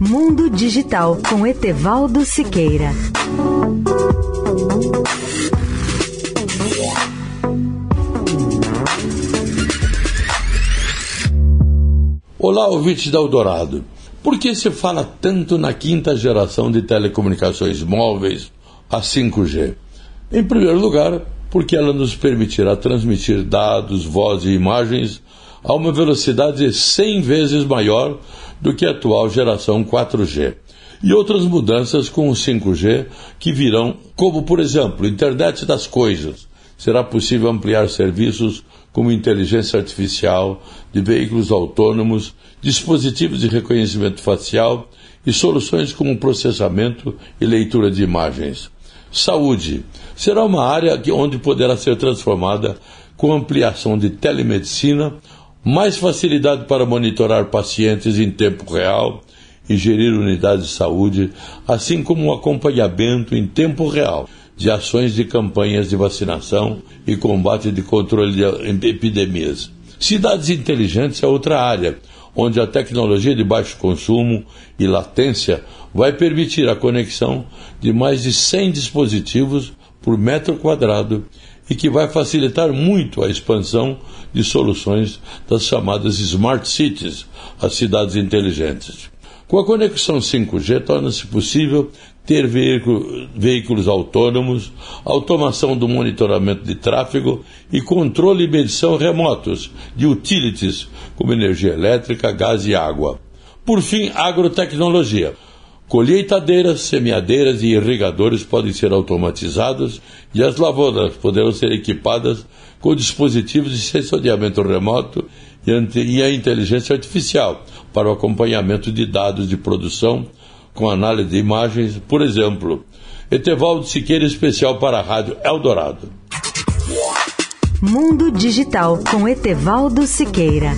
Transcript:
Mundo Digital com Etevaldo Siqueira. Olá, ouvintes da Eldorado. Por que se fala tanto na quinta geração de telecomunicações móveis, a 5G? Em primeiro lugar, porque ela nos permitirá transmitir dados, voz e imagens a uma velocidade 100 vezes maior do que a atual geração 4G. E outras mudanças com o 5G que virão, como por exemplo, internet das coisas. Será possível ampliar serviços como inteligência artificial, de veículos autônomos, dispositivos de reconhecimento facial e soluções como processamento e leitura de imagens. Saúde será uma área onde poderá ser transformada com ampliação de telemedicina, mais facilidade para monitorar pacientes em tempo real e gerir unidades de saúde, assim como um acompanhamento em tempo real de ações de campanhas de vacinação e combate de controle de epidemias. Cidades inteligentes é outra área, onde a tecnologia de baixo consumo e latência vai permitir a conexão de mais de 100 dispositivos por metro quadrado e que vai facilitar muito a expansão de soluções das chamadas Smart Cities, as cidades inteligentes. Com a conexão 5G, torna-se possível ter veículos autônomos, automação do monitoramento de tráfego e controle e medição remotos de utilities, como energia elétrica, gás e água. Por fim, agrotecnologia. Colheitadeiras, semeadeiras e irrigadores podem ser automatizados e as lavouras poderão ser equipadas com dispositivos de sensoriamento remoto e a inteligência artificial para o acompanhamento de dados de produção com análise de imagens, por exemplo. Etevaldo Siqueira, especial para a Rádio Eldorado. Mundo Digital com Etevaldo Siqueira.